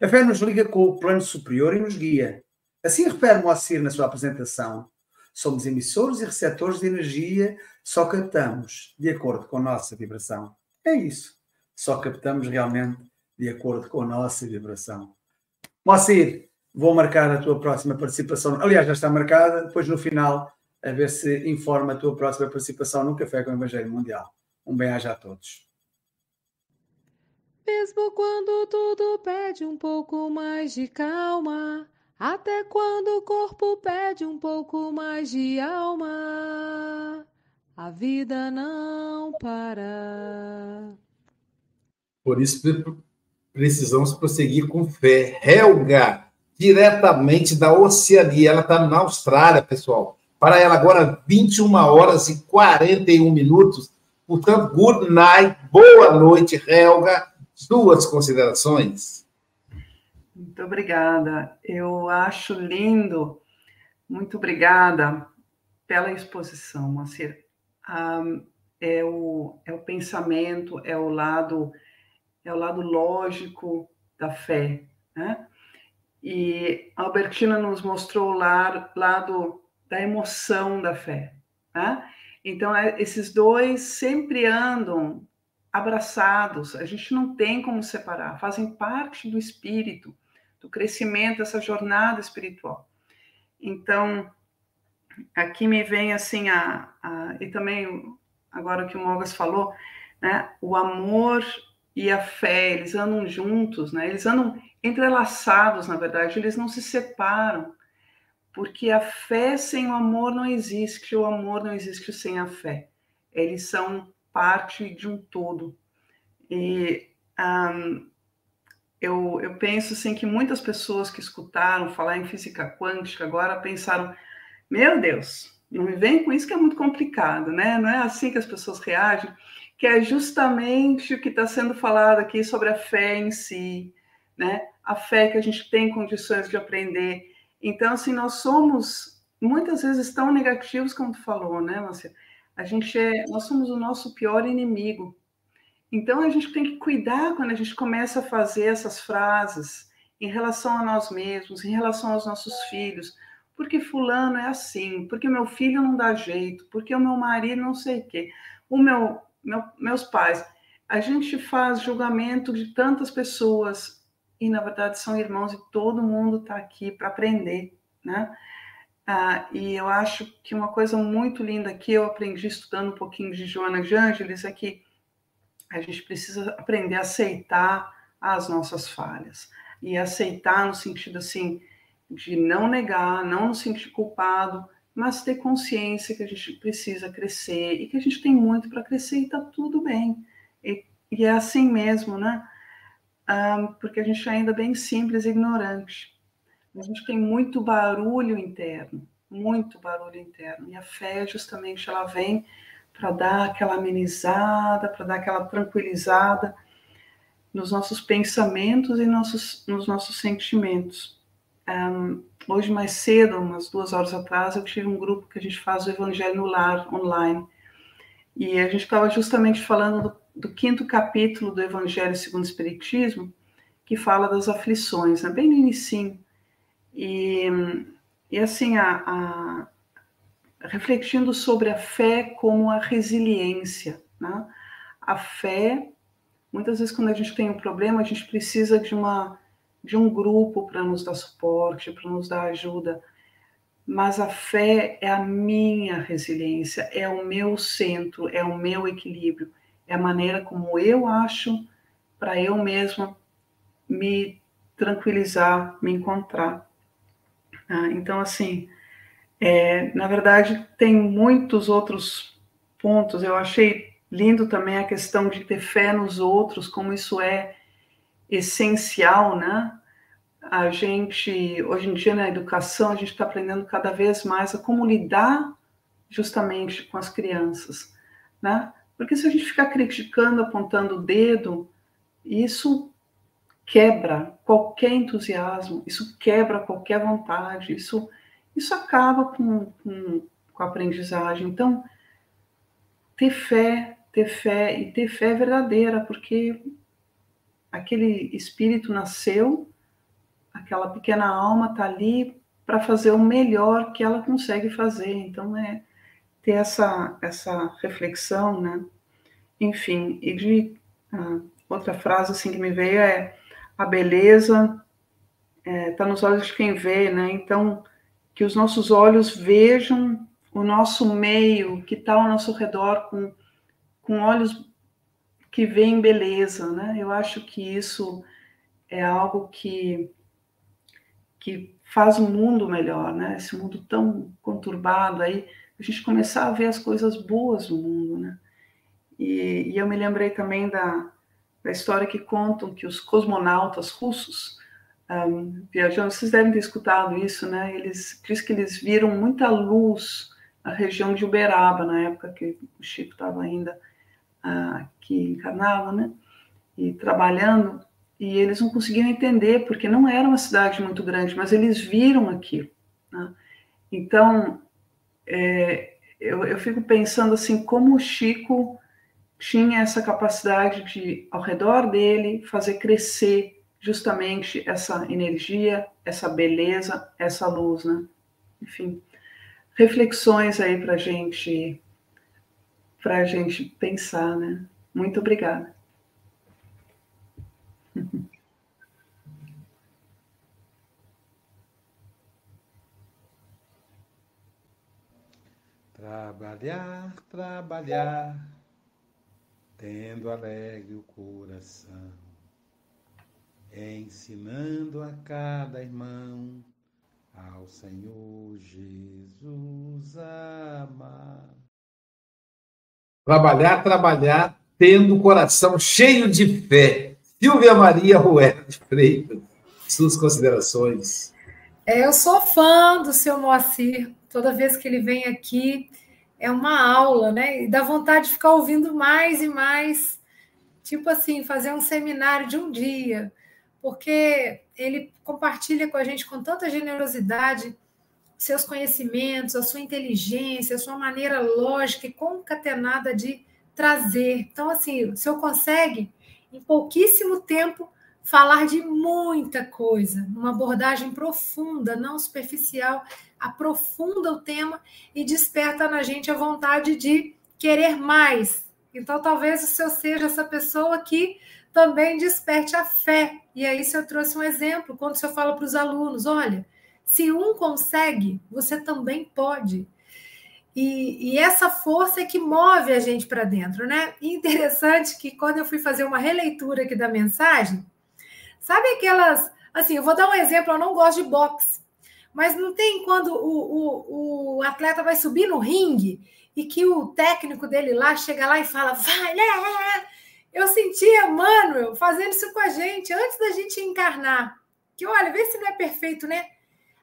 A fé nos liga com o plano superior e nos guia. Assim refere Moacir na sua apresentação. Somos emissores e receptores de energia, só captamos de acordo com a nossa vibração. É isso. Só captamos realmente de acordo com a nossa vibração. Moacir, vou marcar a tua próxima participação. Aliás, já está marcada. Depois, no final, a ver se informa a tua próxima participação no Café com o Evangelho Mundial. Um bem-aja a todos. Mesmo quando tudo pede um pouco mais de calma, até quando o corpo pede um pouco mais de alma, a vida não para. Por isso precisamos prosseguir com fé. Helga, diretamente da Oceania, ela está na Austrália, pessoal. Para ela agora 21 horas e 41 minutos. Portanto, good night, boa noite, Helga. Suas considerações? Muito obrigada. Eu acho lindo. Muito obrigada pela exposição, Moacir. Um, é, o, é o pensamento, é o lado, é o lado lógico da fé, né? E Albertina nos mostrou o lado, da emoção da fé, né? Então, é, esses dois sempre andam abraçados, a gente não tem como separar, fazem parte do espírito, do crescimento, dessa jornada espiritual. Então, aqui me vem assim, a, a e também agora que o Mogas falou, né, o amor e a fé, eles andam juntos, né, eles andam entrelaçados, na verdade, eles não se separam, porque a fé sem o amor não existe, o amor não existe sem a fé. Eles são parte de um todo. E um, eu, eu penso assim que muitas pessoas que escutaram falar em física quântica agora pensaram: meu Deus, não me vem com isso que é muito complicado, né? Não é assim que as pessoas reagem, que é justamente o que está sendo falado aqui sobre a fé em si, né? A fé que a gente tem condições de aprender. Então, assim, nós somos muitas vezes tão negativos como tu falou, né, Marcia? A gente é, nós somos o nosso pior inimigo. Então a gente tem que cuidar quando a gente começa a fazer essas frases em relação a nós mesmos, em relação aos nossos filhos. Porque fulano é assim, porque meu filho não dá jeito, porque o meu marido não sei o quê, o meu, meu meus pais. A gente faz julgamento de tantas pessoas e na verdade são irmãos e todo mundo está aqui para aprender, né? Ah, e eu acho que uma coisa muito linda que eu aprendi estudando um pouquinho de Joana de Ângeles é que a gente precisa aprender a aceitar as nossas falhas. E aceitar no sentido assim, de não negar, não nos sentir culpado, mas ter consciência que a gente precisa crescer e que a gente tem muito para crescer e está tudo bem. E, e, é assim mesmo, né? Ah, porque a gente é ainda bem simples e ignorante. A gente tem muito barulho interno, muito barulho interno. E a fé, justamente, ela vem para dar aquela amenizada, para dar aquela tranquilizada nos nossos pensamentos e nossos, nos nossos sentimentos. Um, hoje, mais cedo, umas duas horas atrás, eu tive um grupo que a gente faz o Evangelho no Lar online. E a gente estava justamente falando do, do, quinto capítulo do Evangelho segundo o Espiritismo, que fala das aflições, né? bem no início. E, e assim, a, a, refletindo sobre a fé como a resiliência. Né? A fé, muitas vezes, quando a gente tem um problema, a gente precisa de, uma, de um grupo para nos dar suporte, para nos dar ajuda. Mas a fé é a minha resiliência, é o meu centro, é o meu equilíbrio, é a maneira como eu acho para eu mesma me tranquilizar, me encontrar. Ah, então, assim, é, na verdade, tem muitos outros pontos. Eu achei lindo também a questão de ter fé nos outros, como isso é essencial, né? A gente, hoje em dia, na educação, a gente está aprendendo cada vez mais a como lidar justamente com as crianças, né? Porque se a gente ficar criticando, apontando o dedo, isso quebra qualquer entusiasmo, isso quebra qualquer vontade, isso, isso acaba com, com, com a aprendizagem. Então, ter fé, ter fé e ter fé verdadeira, porque aquele espírito nasceu, aquela pequena alma está ali para fazer o melhor que ela consegue fazer. Então, é ter essa, essa reflexão, né? Enfim, e de ah, outra frase assim que me veio é a beleza está é, tá nos olhos de quem vê, né? Então, que os nossos olhos vejam o nosso meio, que está ao nosso redor, com, com olhos que veem beleza, né? Eu acho que isso é algo que que faz um mundo melhor, né? Esse mundo tão conturbado aí, a gente começar a ver as coisas boas no mundo, né? E, e eu me lembrei também da, da história que contam que os cosmonautas russos um, viajando, vocês devem ter escutado isso, né? Eles diz que eles viram muita luz na região de Uberaba na época que o Chico estava ainda aqui encarnado, né? E trabalhando e eles não conseguiam entender, porque não era uma cidade muito grande, mas eles viram aquilo. Né? Então, é, eu, eu fico pensando assim, como o Chico tinha essa capacidade de, ao redor dele, fazer crescer justamente essa energia, essa beleza, essa luz, né? Enfim, reflexões aí para gente, para gente pensar, né? Muito obrigada. Trabalhar, trabalhar, tendo alegre o coração, ensinando a cada irmão ao Senhor Jesus amar. Trabalhar, trabalhar, tendo o coração cheio de fé Silvia Maria Rueda de Freitas, suas considerações. É, eu sou fã do seu Moacir. Toda vez que ele vem aqui, é uma aula, né? E dá vontade de ficar ouvindo mais e mais. Tipo assim, fazer um seminário de um dia, porque ele compartilha com a gente com tanta generosidade seus conhecimentos, a sua inteligência, a sua maneira lógica e concatenada de trazer. Então, assim, o senhor consegue em pouquíssimo tempo, falar de muita coisa, uma abordagem profunda, não superficial, aprofunda o tema e desperta na gente a vontade de querer mais. Então, talvez o seu seja essa pessoa que também desperte a fé. E aí, se eu trouxe um exemplo, quando o senhor fala para os alunos: olha, se um consegue, você também pode. E, e, essa força é que move a gente para dentro, né? Interessante que quando eu fui fazer uma releitura aqui da mensagem, sabe aquelas. Assim, eu vou dar um exemplo, eu não gosto de boxe, mas não tem quando o, o, o atleta vai subir no ringue e que o técnico dele lá chega lá e fala, vai, né? Eu sentia Manuel fazendo isso com a gente antes da gente encarnar. Que olha, vê se não é perfeito, né?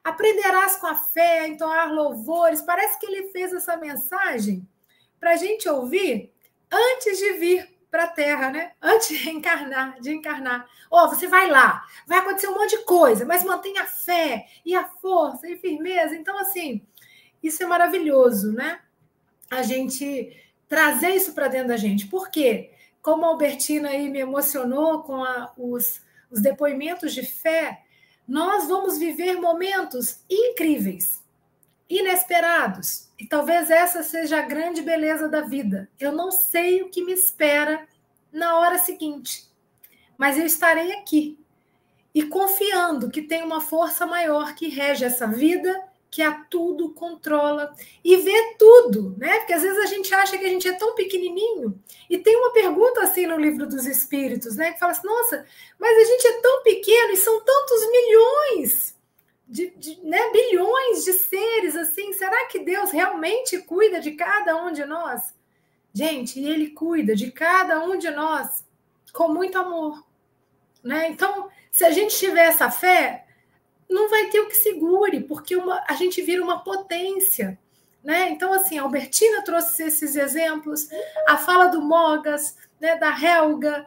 Aprenderás com a fé a entoar louvores. Parece que ele fez essa mensagem para a gente ouvir antes de vir para a Terra, né? Antes de encarnar, de encarnar. Ó, oh, você vai lá, vai acontecer um monte de coisa, mas mantenha a fé e a força e firmeza. Então, assim, isso é maravilhoso, né? A gente trazer isso para dentro da gente. Por quê? Como a Albertina aí me emocionou com a, os, os depoimentos de fé, nós vamos viver momentos incríveis, inesperados. E talvez essa seja a grande beleza da vida. Eu não sei o que me espera na hora seguinte, mas eu estarei aqui e confiando que tem uma força maior que rege essa vida que a tudo controla e vê tudo, né? Porque às vezes a gente acha que a gente é tão pequenininho. E tem uma pergunta assim no livro dos Espíritos, né? Que fala assim: nossa, mas a gente é tão pequeno e são tantos milhões, de, de né? bilhões de seres assim. Será que Deus realmente cuida de cada um de nós? Gente, Ele cuida de cada um de nós com muito amor, né? Então, se a gente tiver essa fé, não vai ter o que segure, porque uma, a gente vira uma potência. Né? Então, assim, a Albertina trouxe esses exemplos, a fala do Mogas, né, da Helga,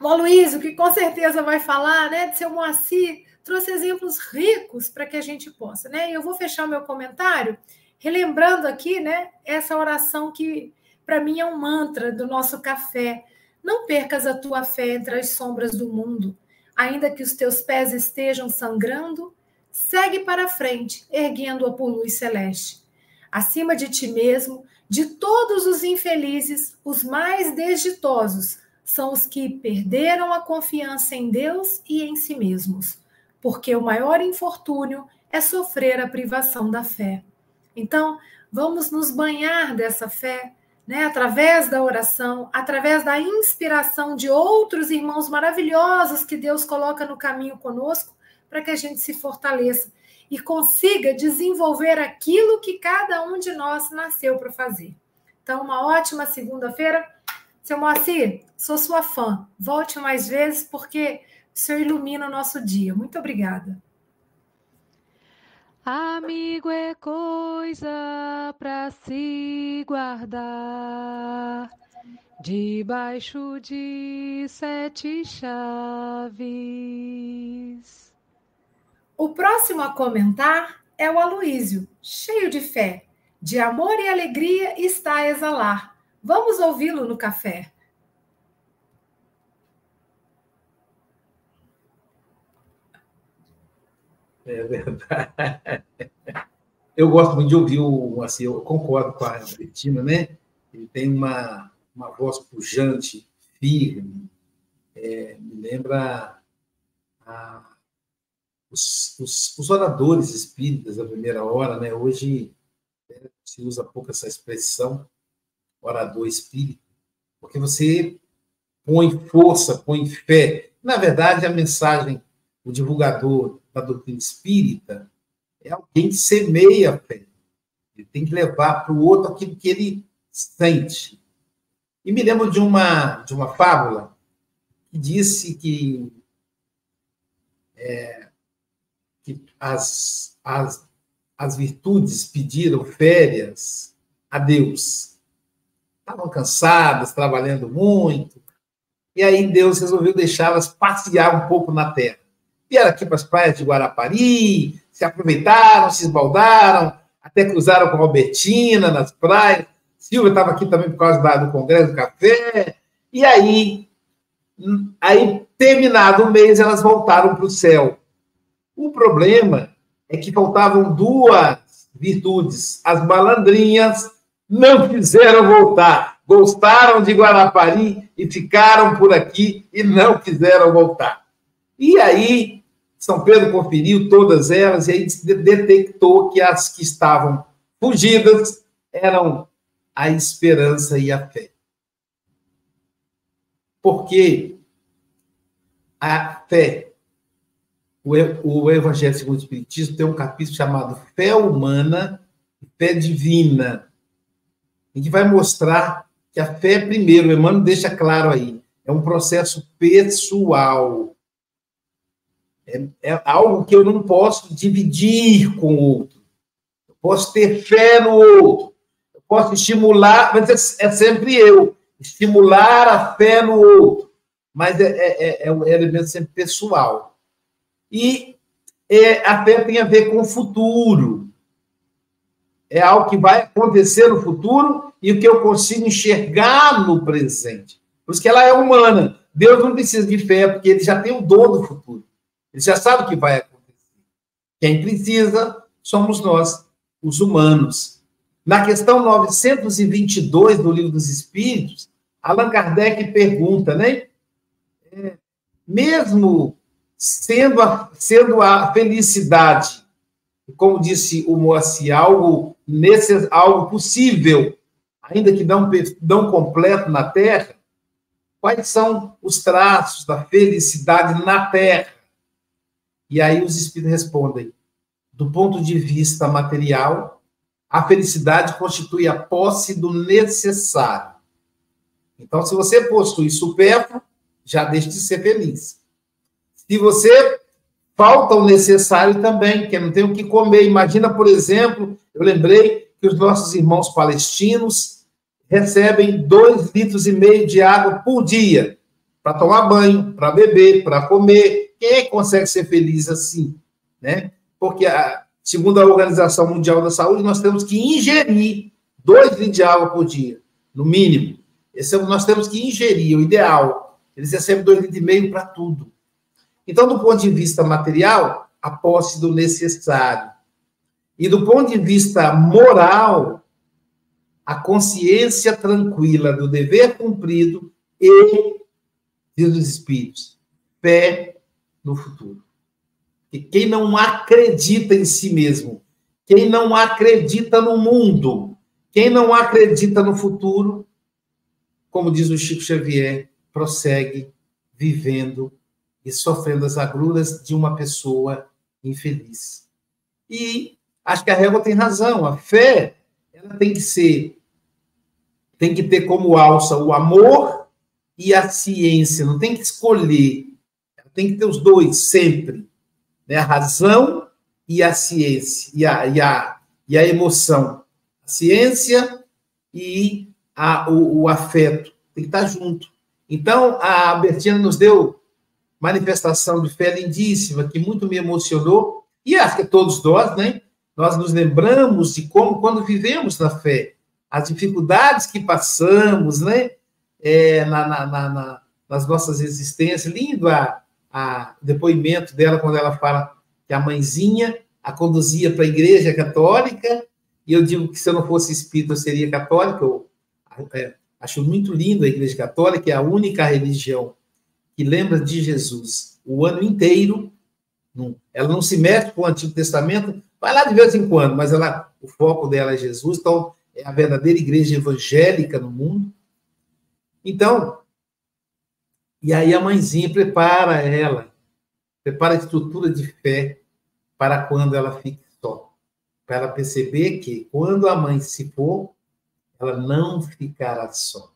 o Aloysio, que com certeza vai falar, né, de seu Moacir, trouxe exemplos ricos para que a gente possa. Né? E eu vou fechar o meu comentário relembrando aqui né, essa oração que, para mim, é um mantra do nosso café. Não percas a tua fé entre as sombras do mundo ainda que os teus pés estejam sangrando, segue para frente, erguendo-a por luz celeste. Acima de ti mesmo, de todos os infelizes, os mais desditosos são os que perderam a confiança em Deus e em si mesmos, porque o maior infortúnio é sofrer a privação da fé. Então, vamos nos banhar dessa fé, né, através da oração, através da inspiração de outros irmãos maravilhosos que Deus coloca no caminho conosco, para que a gente se fortaleça e consiga desenvolver aquilo que cada um de nós nasceu para fazer. Então, uma ótima segunda-feira. Seu Moacir, sou sua fã. Volte mais vezes, porque o senhor ilumina o nosso dia. Muito obrigada. Amigo é coisa para se guardar debaixo de sete chaves. O próximo a comentar é o Aloísio, cheio de fé, de amor e alegria está a exalar. Vamos ouvi-lo no café. É verdade. Eu gosto muito de ouvir o assim, eu concordo com a Bettina, né? Ele tem uma, uma voz pujante, firme, é, me lembra a, os, os, os, oradores espíritas da primeira hora, né? Hoje é, se usa pouco essa expressão, orador espírita, porque você põe força, põe fé. Na verdade, a mensagem, o divulgador da doutrina espírita é alguém que semeia a fé. Ele tem que levar para o outro aquilo que ele sente. E me lembro de uma, de uma fábula que disse que, é, que as, as, as virtudes pediram férias a Deus. Estavam cansadas, trabalhando muito, e aí Deus resolveu deixá-las passear um pouco na terra vieram aqui para as praias de Guarapari, se aproveitaram, se esbaldaram, até cruzaram com a Albertina nas praias. Silvia estava aqui também por causa do Congresso do Café. E aí, aí, terminado o mês, elas voltaram para o céu. O problema é que faltavam duas virtudes. As malandrinhas não quiseram voltar. Gostaram de Guarapari e ficaram por aqui e não quiseram voltar. E aí são Pedro conferiu todas elas e aí detectou que as que estavam fugidas eram a esperança e a fé. Porque a fé, o Evangelho segundo o Espiritismo tem um capítulo chamado Fé Humana e Fé Divina, em que vai mostrar que a fé, primeiro, o Emmanuel deixa claro aí, é um processo pessoal é, é algo que eu não posso dividir com o outro. Eu posso ter fé no outro. Eu posso estimular, mas é, é sempre eu. Estimular a fé no outro. Mas é, é, é, é um elemento sempre pessoal. E a fé tem a ver com o futuro. É algo que vai acontecer no futuro e o que eu consigo enxergar no presente. Por isso que ela é humana. Deus não precisa de fé, porque ele já tem o dom do futuro. Ele já sabe o que vai acontecer. Quem precisa somos nós, os humanos. Na questão 922 do Livro dos Espíritos, Allan Kardec pergunta, né? É, mesmo sendo a, sendo a felicidade, como disse o Moacir, algo, nesse, algo possível, ainda que não, não completo na Terra, quais são os traços da felicidade na Terra? E aí os espíritos respondem: do ponto de vista material, a felicidade constitui a posse do necessário. Então, se você possui supérfluo, já deixa de ser feliz. Se você falta o necessário também, que não tem o que comer. Imagina, por exemplo, eu lembrei que os nossos irmãos palestinos recebem dois litros e meio de água por dia para tomar banho, para beber, para comer, quem é que consegue ser feliz assim? Né? Porque, a, segundo a Organização Mundial da Saúde, nós temos que ingerir dois litros de água por dia, no mínimo. Esse é, nós temos que ingerir, o ideal. Eles recebem dois litros e meio para tudo. Então, do ponto de vista material, a posse do necessário. E do ponto de vista moral, a consciência tranquila do dever cumprido e dos espíritos. Fé no futuro. E quem não acredita em si mesmo, quem não acredita no mundo, Quem não acredita no futuro, como diz o Chico Xavier, prossegue vivendo e sofrendo as agruras de uma pessoa infeliz. E acho que a régua tem razão. A fé ela tem que ser, tem que ter como alça o amor e a ciência. Não tem que escolher. Tem que ter os dois sempre. Né? A razão e a ciência. E a, e a, e a emoção. A ciência e a, o, o afeto. Tem que estar junto. Então, a Bertina nos deu manifestação de fé lindíssima, que muito me emocionou, e acho que todos nós, né? Nós nos lembramos de como, quando vivemos na fé, as dificuldades que passamos, né? É, na, na, na, nas nossas existências. Lindo a, a depoimento dela quando ela fala que a mãezinha a conduzia para a igreja católica, e eu digo que se eu não fosse espírita, eu seria católica, eu, é, Acho muito lindo a Igreja Católica, é a única religião que lembra de Jesus o ano inteiro. Ela não se mete com o Antigo Testamento, vai lá de vez em quando, mas ela, o foco dela é Jesus, então é a verdadeira igreja evangélica no mundo. Então, e aí a mãezinha prepara ela, prepara a estrutura de fé para quando ela fique só. Para ela perceber que quando a mãe se for, ela não ficará só.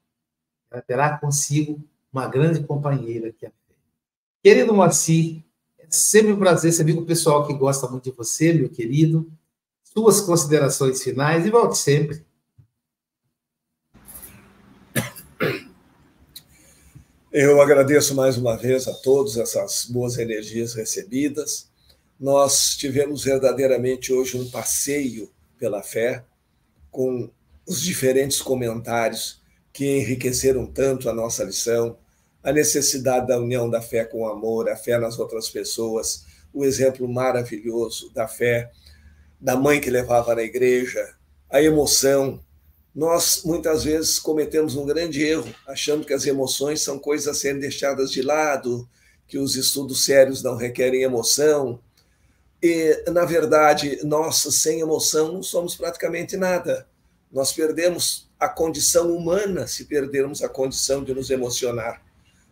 Ela terá consigo uma grande companheira que é a fé. Querido Moacir, é sempre um prazer ser amigo pessoal que gosta muito de você, meu querido. Suas considerações finais e volte sempre. Eu agradeço mais uma vez a todos essas boas energias recebidas. Nós tivemos verdadeiramente hoje um passeio pela fé, com os diferentes comentários que enriqueceram tanto a nossa lição, a necessidade da união da fé com o amor, a fé nas outras pessoas, o exemplo maravilhoso da fé da mãe que levava na igreja, a emoção. Nós muitas vezes cometemos um grande erro, achando que as emoções são coisas a serem deixadas de lado, que os estudos sérios não requerem emoção. E, na verdade, nós sem emoção não somos praticamente nada. Nós perdemos a condição humana se perdermos a condição de nos emocionar.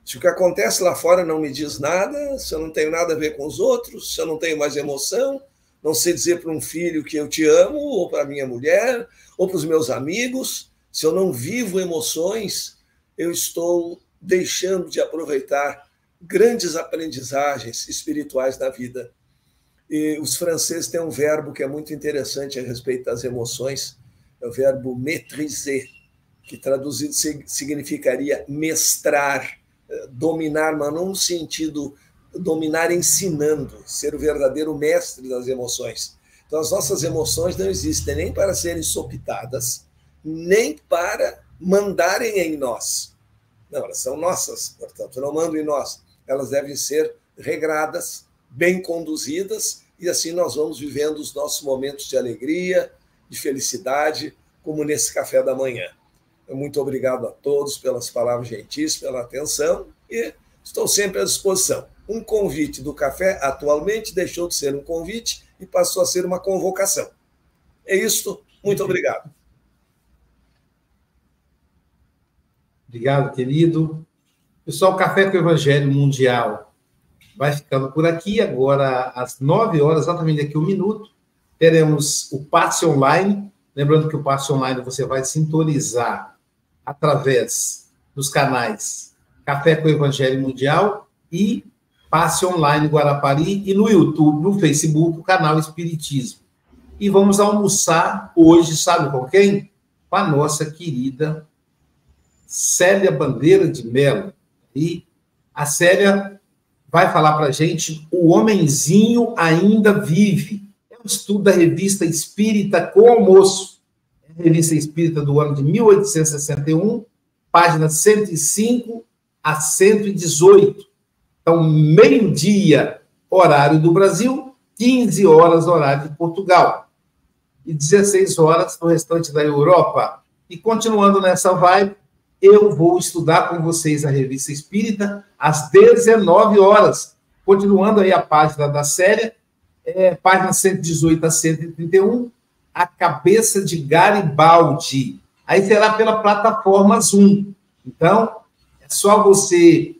Se o que acontece lá fora não me diz nada, se eu não tenho nada a ver com os outros, se eu não tenho mais emoção, não sei dizer para um filho que eu te amo, ou para minha mulher, ou para os meus amigos, se eu não vivo emoções, eu estou deixando de aproveitar grandes aprendizagens espirituais da vida. E os franceses têm um verbo que é muito interessante a respeito das emoções, é o verbo maîtriser, que traduzido significaria mestrar, eh, dominar, mas não sentido dominar ensinando, ser o verdadeiro mestre das emoções. Então, as nossas emoções não existem nem para serem sopitadas, nem para mandarem em nós. Não, elas são nossas, portanto, não mandam em nós. Elas devem ser regradas, bem conduzidas, e assim nós vamos vivendo os nossos momentos de alegria, de felicidade, como nesse café da manhã. Muito obrigado a todos pelas palavras gentis, pela atenção e estou sempre à disposição. Um convite do café atualmente deixou de ser um convite e passou a ser uma convocação. É isso. Muito obrigado. Obrigado, querido. Pessoal, Café com o Evangelho Mundial vai ficando por aqui. Agora, às nove horas, exatamente daqui a um minuto, teremos o passe online. Lembrando que o passe online você vai sintonizar através dos canais Café com o Evangelho Mundial e Passe Online Guarapari e no YouTube, no Facebook, o canal Espiritismo. E vamos almoçar hoje, sabe com quem? Com a nossa querida Célia Bandeira de Mello. E a Célia vai falar para a gente: o homenzinho ainda vive estudo da revista Espírita com Almoço, revista espírita do ano de 1861, página 105 a 118. Então, meio-dia, horário do Brasil, 15 horas, horário de Portugal, e 16 horas no restante da Europa. E continuando nessa vibe, eu vou estudar com vocês a revista Espírita às 19 horas, continuando aí a página da série é, página 118 a 131, a cabeça de Garibaldi. Aí será pela plataforma Zoom. Então, é só você.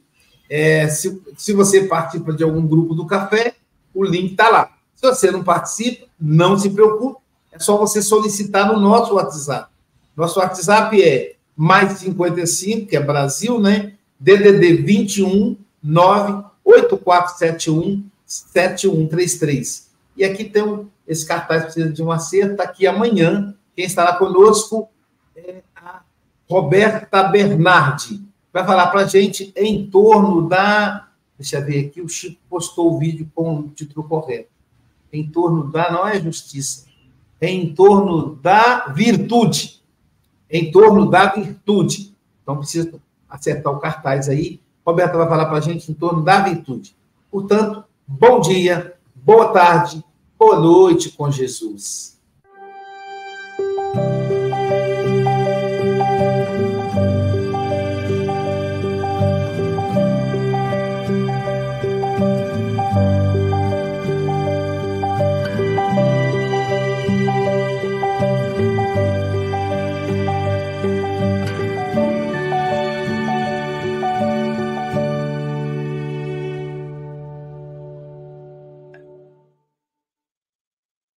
É, se, se você participa de algum grupo do café, o link está lá. Se você não participa, não se preocupe, é só você solicitar no nosso WhatsApp. Nosso WhatsApp é mais 55, que é Brasil, né? DDD 21 98471 7133. E aqui tem um, esse cartaz precisa de um acerto. Aqui amanhã, quem estará conosco é a Roberta Bernardi. Vai falar para a gente em torno da. Deixa eu ver aqui, o Chico postou o vídeo com o título correto. Em torno da. Não é justiça. É em torno da virtude. Em torno da virtude. Então precisa acertar o cartaz aí. Roberta vai falar para a gente em torno da virtude. Portanto, bom dia, boa tarde, boa noite com Jesus.